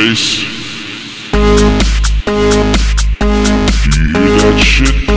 bass? You hear that shit?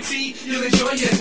guarantee you'll enjoy it.